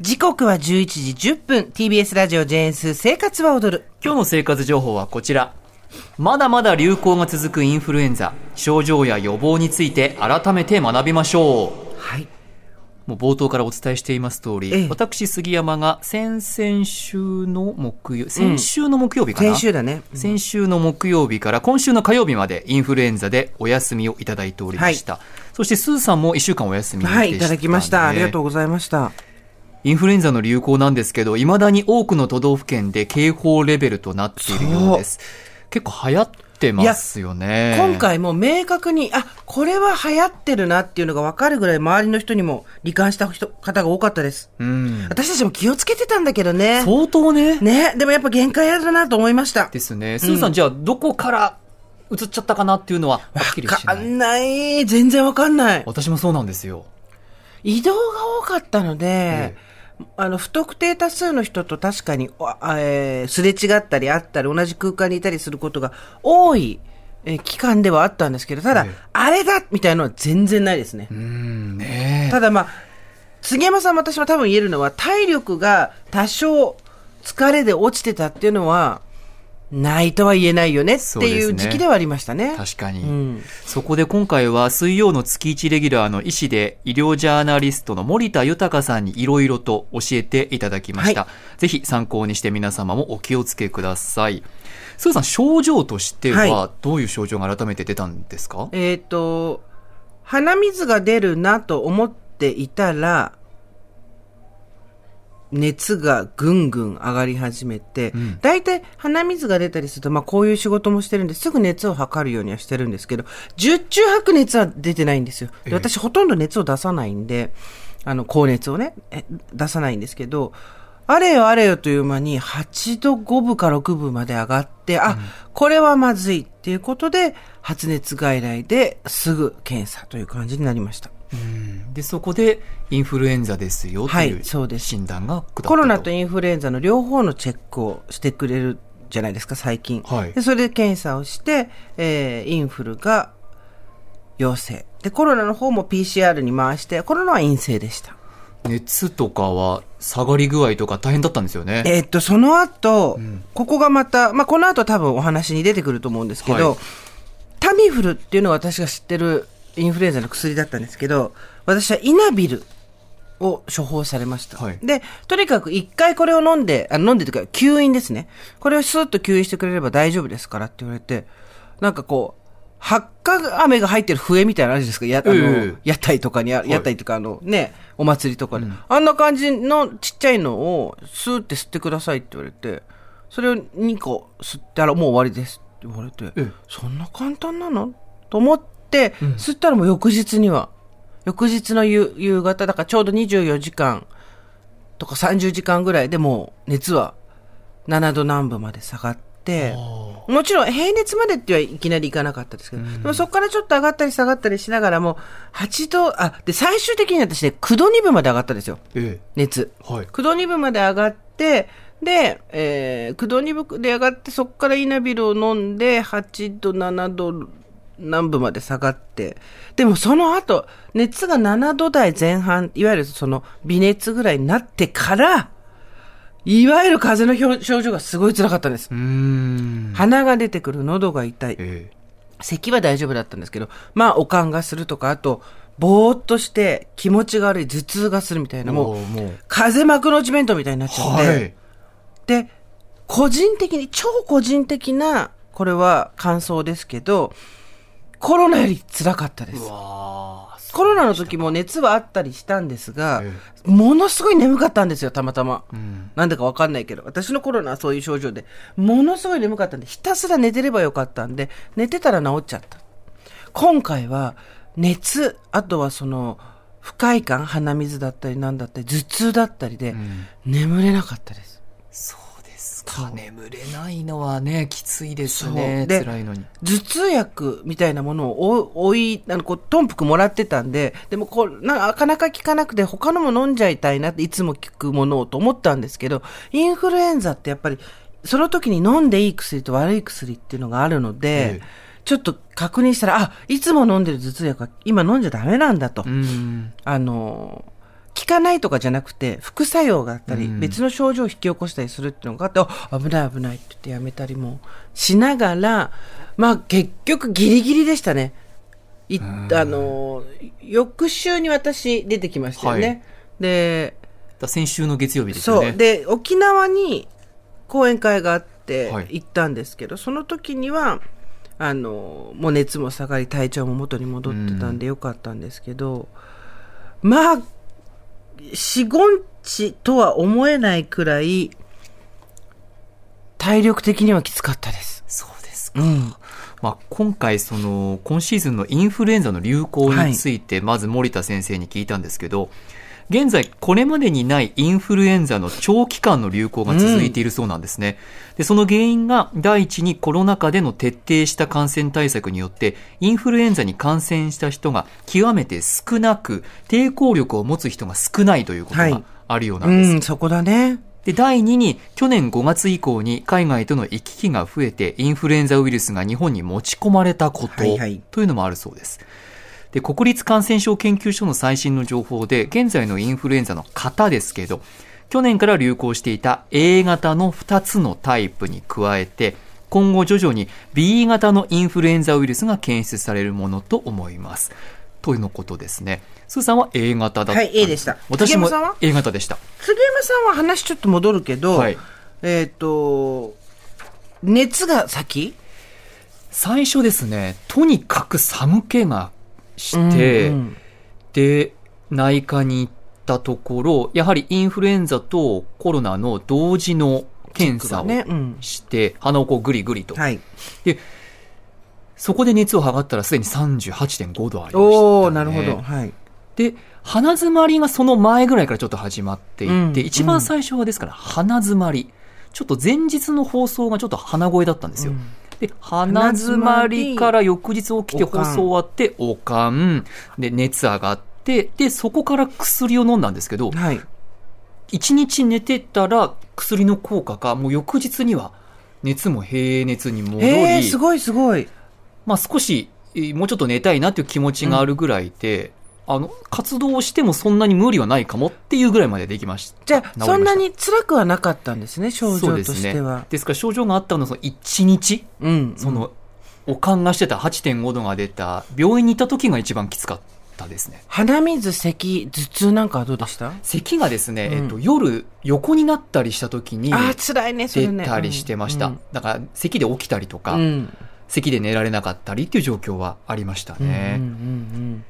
時刻は11時10分。TBS ラジオ JS 生活は踊る。今日の生活情報はこちら。まだまだ流行が続くインフルエンザ。症状や予防について改めて学びましょう。はい。もう冒頭からお伝えしています通り、ええ、私杉山が先々週の木曜先週の木曜日かな、うん、先週だね、うん、先週の木曜日から今週の火曜日までインフルエンザでお休みをいただいておりました、はい、そしてスーさんも1週間お休みでした、ね、はいいただきました。ありがとうございましたインフルエンザの流行なんですけどいまだに多くの都道府県で警報レベルとなっているようです結構流行ってますよね。今回も明確に、あ、これは流行ってるなっていうのが分かるぐらい周りの人にも罹患した人方が多かったです。うん。私たちも気をつけてたんだけどね。相当ね。ね。でもやっぱ限界あるなと思いました。ですね。スーさん、うん、じゃあどこから移っちゃったかなっていうのははっきりしない。わかんない。全然わかんない。私もそうなんですよ。移動が多かったので、ええあの、不特定多数の人と確かに、えー、すれ違ったり会ったり、同じ空間にいたりすることが多い、えー、期間ではあったんですけど、ただ、あれだみたいなのは全然ないですね。うんねただまあ、杉山さんも私も多分言えるのは、体力が多少疲れで落ちてたっていうのは、ないとは言えないよねっていう時期ではありましたね。ね確かに、うん、そこで今回は水曜の月1レギュラーの医師で医療ジャーナリストの森田豊さんにいろいろと教えていただきました、はい、ぜひ参考にして皆様もお気をつけください。スーさん、症状としてはどういう症状が改めて出たんですか、はい、えっ、ー、と、鼻水が出るなと思っていたら、熱がぐんぐん上がり始めて、大、体、鼻水が出たりすると、まあこういう仕事もしてるんですぐ熱を測るようにはしてるんですけど、十中八九熱は出てないんですよ。で私ほとんど熱を出さないんで、あの、高熱をね、出さないんですけど、あれよあれよという間に8度5分か6分まで上がって、あ、うん、これはまずいっていうことで、発熱外来ですぐ検査という感じになりました。でそこでインフルエンザですよという診断が下ったコロナとインフルエンザの両方のチェックをしてくれるじゃないですか最近、はい、でそれで検査をして、えー、インフルが陽性。でコロナの方も PCR に回してコロナは陰性でした。熱とかは下がり具合とか大変だったんですよね。えー、っと、その後、うん、ここがまた、まあ、この後多分お話に出てくると思うんですけど、はい、タミフルっていうのが私が知ってるインフルエンザの薬だったんですけど、私はイナビルを処方されました。はい、で、とにかく一回これを飲んで、あ飲んでというか吸引ですね。これをスーッと吸引してくれれば大丈夫ですからって言われて、なんかこう、発火飴が入ってる笛みたいなのあるじゃないですか。や、あの、屋台とかにあ、屋台とかあの、ね、お祭りとかで、うん、あんな感じのちっちゃいのをスーって吸ってくださいって言われて、それを2個吸ったらもう終わりですって言われて、そんな簡単なの？と思って、うん、吸ったらもう翌日には、翌日の夕夕方、だからちょうど24時間とか30時間ぐらいでもう熱は7度南部まで下がって、もちろん平熱までってはいきなりいかなかったですけど、でもそこからちょっと上がったり下がったりしながらも、8度、あ、で、最終的に私ね、9度2分まで上がったんですよ。ええ、熱。はい。9度2分まで上がって、で、えー、9度2分で上がって、そこからイナビルを飲んで、8度、7度南部まで下がって、でもその後、熱が7度台前半、いわゆるその微熱ぐらいになってから、いわゆる風邪の症状がすごい辛かったんです。鼻が出てくる、喉が痛い。えー、咳は大丈夫だったんですけど、まあ、おかんがするとか、あと、ぼーっとして気持ちが悪い、頭痛がするみたいな、もう、風幕の内弁当みたいになっちゃって、はい、で、個人的に、超個人的な、これは感想ですけど、コロナより辛かったです。コロナの時も熱はあったりしたんですが、ええ、ものすごい眠かったんですよ、たまたま。うん、なんだかわかんないけど。私のコロナはそういう症状で、ものすごい眠かったんで、ひたすら寝てればよかったんで、寝てたら治っちゃった。今回は、熱、あとはその、不快感、鼻水だったりなんだったり、頭痛だったりで、うん、眠れなかったです。か眠れないのはね、きついですね。で辛いのに。頭痛薬みたいなものをお追い、あの、こう、トンプクもらってたんで、でもこう、ななかなか効かなくて他のも飲んじゃいたいなっていつも効くものをと思ったんですけど、インフルエンザってやっぱり、その時に飲んでいい薬と悪い薬っていうのがあるので、ええちょっと確認したら、あ、いつも飲んでる頭痛薬は今飲んじゃダメなんだと。うん。あの、効かないとかじゃなくて、副作用があったり、うん別の症状を引き起こしたりするっていうのがあって、あ危ない危ないって言ってやめたりもしながら、まあ結局ギリギリでしたね。いあの、翌週に私出てきましたよね。はいで、だ先週の月曜日ですよね。で、沖縄に講演会があってはい行ったんですけど、その時には、あの、もう熱も下がり、体調も元に戻ってたんでよかったんですけど、まあ、四五日とは思えないくらい、体力的にはきつかったです。そうですか。うん。まあ、今回その今シーズンのインフルエンザの流行についてまず森田先生に聞いたんですけど、現在これまでにないインフルエンザの長期間の流行が続いているそうなんですね。でその原因が第一にコロナ禍での徹底した感染対策によってインフルエンザに感染した人が極めて少なく抵抗力を持つ人が少ないということがはいあるようなです。うんん、そこだね。で、第2に、去年5月以降に海外との行き来が増えて、インフルエンザウイルスが日本に持ち込まれたこと、はいはいというのもあるそうです。で、国立感染症研究所の最新の情報で、現在のインフルエンザの型ですけど、去年から流行していた A 型の2つのタイプに加えて、今後徐々に B 型のインフルエンザウイルスが検出されるものと思います。というのことですね。スーさんは A 型だったんはい A でした私も A 型でした。杉山さんは話ちょっと戻るけど、はいえっ、と、熱が先？最初ですね、とにかく寒気がして、うんうんで、内科に行ったところ、やはりインフルエンザとコロナの同時の検査をねうんして、鼻をこうグリグリと。はい。そこで熱を測ったらすでに38.5度ありました、ね。おおなるほど。はい。で、鼻詰まりがその前ぐらいからちょっと始まっていて、うん一番最初はですから鼻詰まり。ちょっと前日の放送がちょっと鼻声だったんですよ。うんで、鼻詰まりから翌日起きて放送終わって、おかん、で、熱上がって、で、そこから薬を飲んだんですけど、はい。一日寝てたら薬の効果か、もう翌日には熱も平熱に戻り、えー、すごいすごい。まあ少し、えーもうちょっと寝たいなっていう気持ちがあるぐらいで、あの、活動をしてもそんなに無理はないかもっていうぐらいまでできました。じゃあ、そんなに辛くはなかったんですね、症状とそうですねしては。。ですから症状があったのはその1日、うん。その、おかんがしてた8.5度が出た、病院に行った時が一番きつかったですね。鼻水、咳、頭痛なんかはどうでした？咳がですね、うんえっと、夜横になったりした時にああ、辛いね、それね。出たりしてました。うんだから、咳で起きたりとか、うん。咳で寝られなかったりっていう状況はありましたうんうんうんね。うん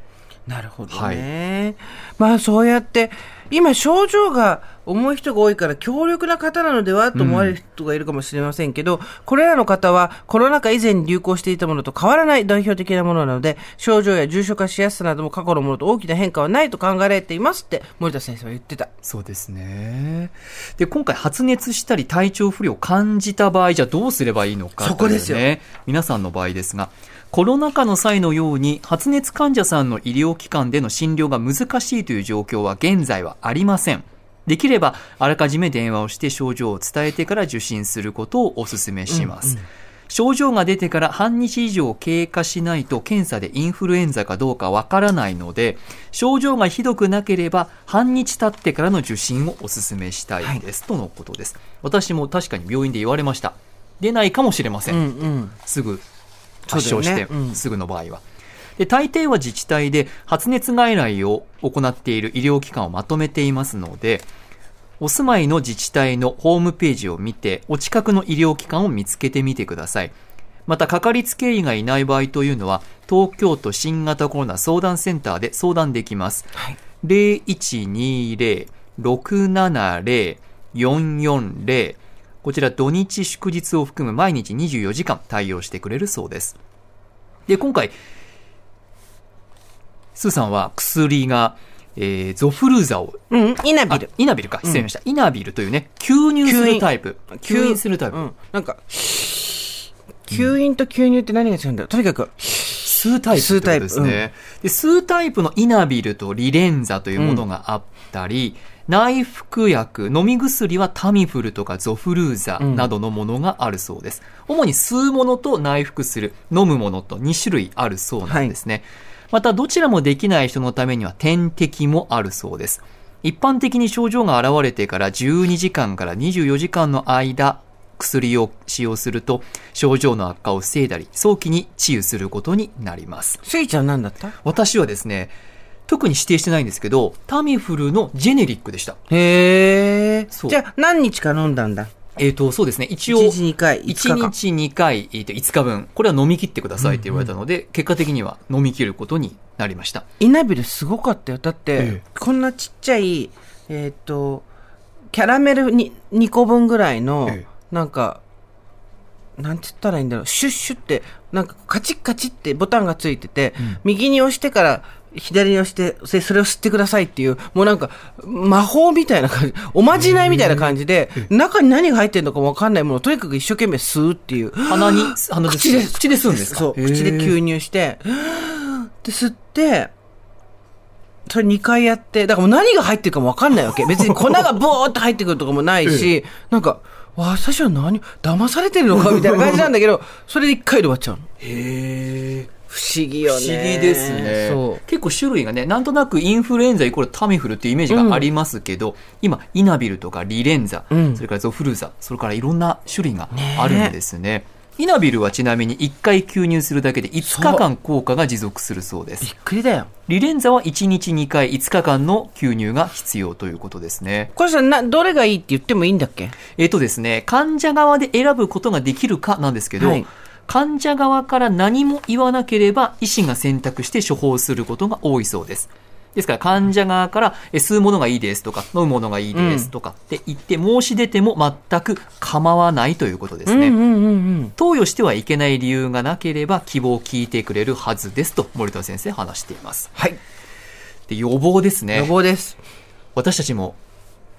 なるほどね。まあそうやって、今症状が重い人が多いから強力な方なのではと思われる人がいるかもしれませんけど、これらの方はコロナ禍以前に流行していたものと変わらない代表的なものなので、症状や重症化しやすさなども過去のものと大きな変化はないと考えられていますって森田先生は言ってた。そうですね。で、今回発熱したり体調不良を感じた場合、じゃあどうすればいいのかそこですよ。皆さんの場合ですが、コロナ禍の際のように発熱患者さんの医療機関での診療が難しいという状況は現在はありません。できれば、あらかじめ電話をして症状を伝えてから受診することをお勧めします。症状が出てから半日以上経過しないと検査でインフルエンザかどうかわからないので、症状がひどくなければ半日経ってからの受診をお勧めしたいです、とのことです。私も確かに病院で言われました。出ないかもしれません。うんうん。すぐ発症して、すぐの場合は。で、大抵は自治体で発熱外来を行っている医療機関をまとめていますので、お住まいの自治体のホームページを見て、お近くの医療機関を見つけてみてください。また、かかりつけ医がいない場合というのは、東京都新型コロナ相談センターで相談できます。はい。0120-670-440こちら土日祝日を含む毎日24時間対応してくれるそうです。で、今回、スーさんは薬がえーゾフルーザをうん、イナあビル。イナビルか。失礼しました、イナビルというね吸入するタイプ。吸引。するタイプ、うん。なんか、吸引と吸入って何が違うんだろう。とにかく、吸うタイプ吸うタイプってことですね、で吸うタイプのイナビルとリレンザというものがあったり、内服薬、飲み薬はタミフルとかゾフルーザなどのものがあるそうです。主に吸うものと内服する、飲むものと2種類あるそうなんですね。また、どちらもできない人のためには点滴もあるそうです。一般的に症状が現れてから12時間から24時間の間、薬を使用すると症状の悪化を防いだり早期に治癒することになりますスイちゃん何だった？私はですね特に指定してないんですけどタミフルのジェネリックでした。へえ。そう。じゃあ、何日か飲んだんだ？えっ、とそうですね。一応1日2回、5日1間。日2回、えーと5日分。これは飲み切ってくださいって言われたので、結果的には飲み切ることになりました。イナビルすごかったよ。だって、ええ。こんなちっちゃい、えーっ、と、キャラメルに2個分ぐらいの、ええ。なんか、なんて言ったらいいんだろう、シュッシュって、なんかカチッカチッってボタンがついてて、右に押してから、左に押して、そそれを吸ってくださいっていう、もうなんか、魔法みたいな感じ、おまじないみたいな感じで、中に何が入ってるのかもわかんないものを、とにかく一生懸命吸うっていう。鼻に鼻で口で、口で吸うんですか？そう、口で吸入して、で、吸って、それ2回やって、だからもう何が入ってるかもわかんないわけ。別に粉がボーって入ってくるとかもないし、なんか、私は何？騙されてるのか？みたいな感じなんだけど、それで1回で終わっちゃうの。へー不思議よね。不思議ですね。そう。結構種類がねなんとなくインフルエンザイコールタミフルっていうイメージがありますけど、今イナビルとかリレンザ、うん。それからゾフルーザそれからいろんな種類があるんですね。イナビルはちなみに1回吸入するだけで5日間効果が持続するそうでびっすくりだよ。リレンザは1日2回5日間の吸入が必要ということですね。これさ、な、どれがいいって言ってもいいんだっけ？えっ、とですね患者側で選ぶことができるかなんですけど、はい患者側から何も言わなければ医師が選択して処方することが多いそうです。ですから患者側からえ吸うものがいいですとか飲むものがいいですとかって言って申し出ても全く構わないということですね。うんうんうんうん。投与してはいけない理由がなければ希望を聞いてくれるはずですと森田先生話しています。はい。で予防ですね。予防です。私たちも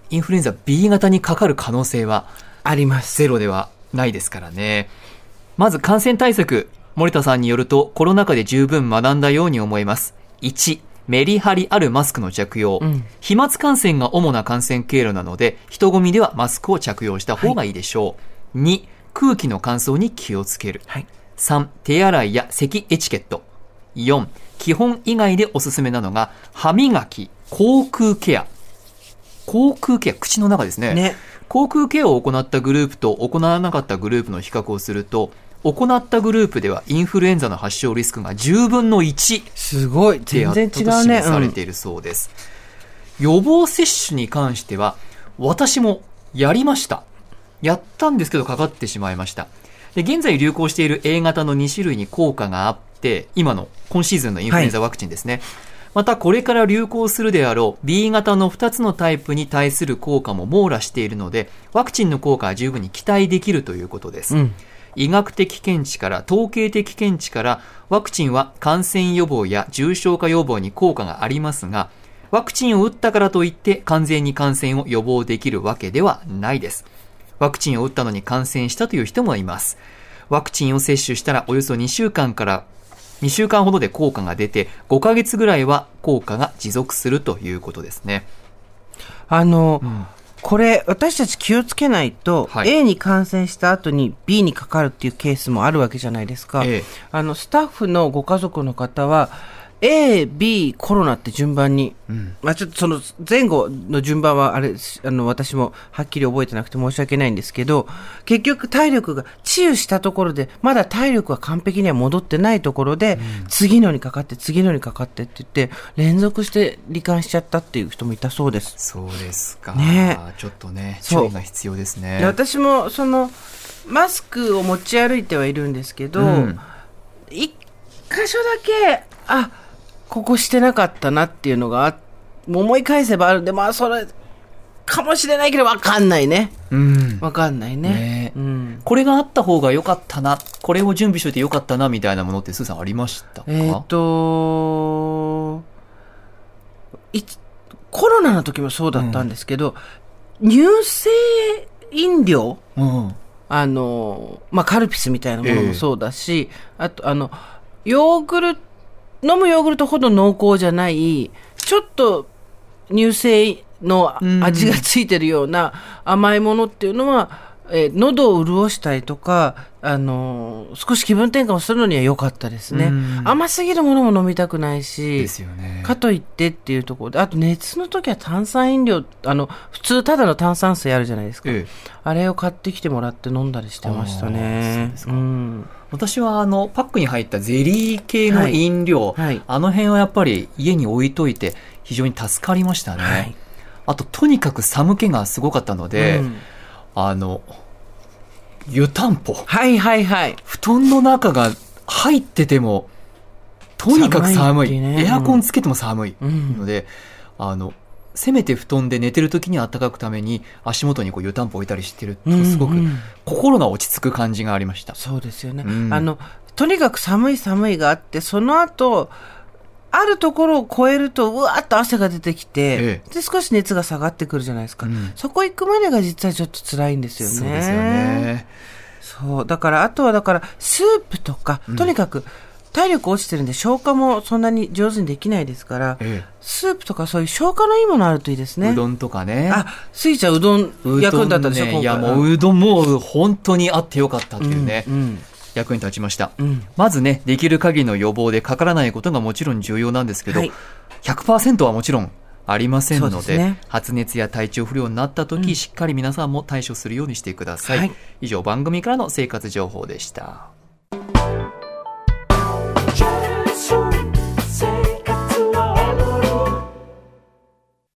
インフルエンザ B 型にかかる可能性はあります。ゼロではないですからね。まず感染対策。森田さんによると、コロナ禍で十分学んだように思います。1、メリハリあるマスクの着用。ん飛沫感染が主な感染経路なので、人混みではマスクを着用した方がいいでしょう。2、空気の乾燥に気をつける。はい。3、手洗いや咳エチケット。4、基本以外でおすすめなのが、歯磨き、口腔ケア。口腔ケア、口の中ですね。ね。口腔ケアを行ったグループと行わなかったグループの比較をすると、行ったグループではインフルエンザの発症リスクが10分の1すごい。で全然違うね。示されているそうです。予防接種に関しては、私もやりました。やったんですけどかかってしまいました。で現在流行している A 型の2種類に効果があって、今の今シーズンのインフルエンザワクチンですね。またこれから流行するであろう B 型の2つのタイプに対する効果も網羅しているので、ワクチンの効果は十分に期待できるということです。うん。医学的見地から統計的見地からワクチンは感染予防や重症化予防に効果がありますがワクチンを打ったからといって完全に感染を予防できるわけではないです。ワクチンを打ったのに感染したという人もいます。ワクチンを接種したらおよそ2週間から2週間ほどで効果が出て5ヶ月ぐらいは効果が持続するということですね。あの、んこれ、私たち気をつけないと、はい A に感染した後に B にかかるっていうケースもあるわけじゃないですか。ええあの、スタッフのご家族の方は、A、B、コロナって順番に、ん。まあちょっとその前後の順番はあれ、あの、私もはっきり覚えてなくて申し訳ないんですけど、結局体力が治癒したところで、まだ体力は完璧には戻ってないところで、次のにかかって、次のにかかってって言って、連続して罹患しちゃったっていう人もいたそうです。そうですか、ね。ちょっとね注意が必要ですね。で私もそのマスクを持ち歩いてはいるんですけど、うん。一箇所だけあここしてなかったなっていうのがあ思い返せばある。んでまあそれかもしれないけどわかんないね。うん。わかんないね。ね。うん、これがあった方が良かったな、これを準備しといて良かったな、みたいなものって、スーさんありましたか？えっ、といコロナの時もそうだったんですけど、乳製飲料うん。あの、まあ、カルピスみたいなものもそうだし、あと、あの、ヨーグルト、飲むヨーグルトほど濃厚じゃない、ちょっと乳製の味がついてるような甘いものっていうのは、えー喉を潤したりとか、あのー少し気分転換をするのには良かったですねうん。甘すぎるものも飲みたくないし、ね。かといってっていうところで、あと熱の時は炭酸飲料、あの、普通ただの炭酸水あるじゃないですか。ええあれを買ってきてもらって飲んだりしてましたねで。すかん。私はあのパックに入ったゼリー系の飲料、はいはいあの辺はやっぱり家に置いといて非常に助かりましたね、はいあととにかく寒気がすごかったので、うんあの湯たんぽ。はいはいはい。布団の中が入っててもとにかく寒い寒い。ねエアコンつけても寒いうん。ので、あのせめて布団で寝てる時に暖かくために足元にこう湯たんぽ置いたりしてるとすごくうんうん。心が落ち着く感じがありました、そうですよね。うん。あの、とにかく寒い寒いがあって、その後、あるところを超えると、うわーっと汗が出てきて、えで、少し熱が下がってくるじゃないですか。うんそこ行くまでが実はちょっと辛いんですよね。そうですよねそう。だから、あとはだから、スープとか、とにかく、体力落ちてるんで消化もそんなに上手にできないですから、えスープとかそういう消化のいいものあるといいですね。うどんとかねあ、スイちゃんうどんう役にどん立ったでしょ、ね、いやもううどんもう本当にあってよかったっていうね、うん。役に立ちました、うん。まずねできる限りの予防でかからないことがもちろん重要なんですけど、はい。100%はもちろんありませんのでね。発熱や体調不良になった時、しっかり皆さんも対処するようにしてください、はい。以上番組からの生活情報でした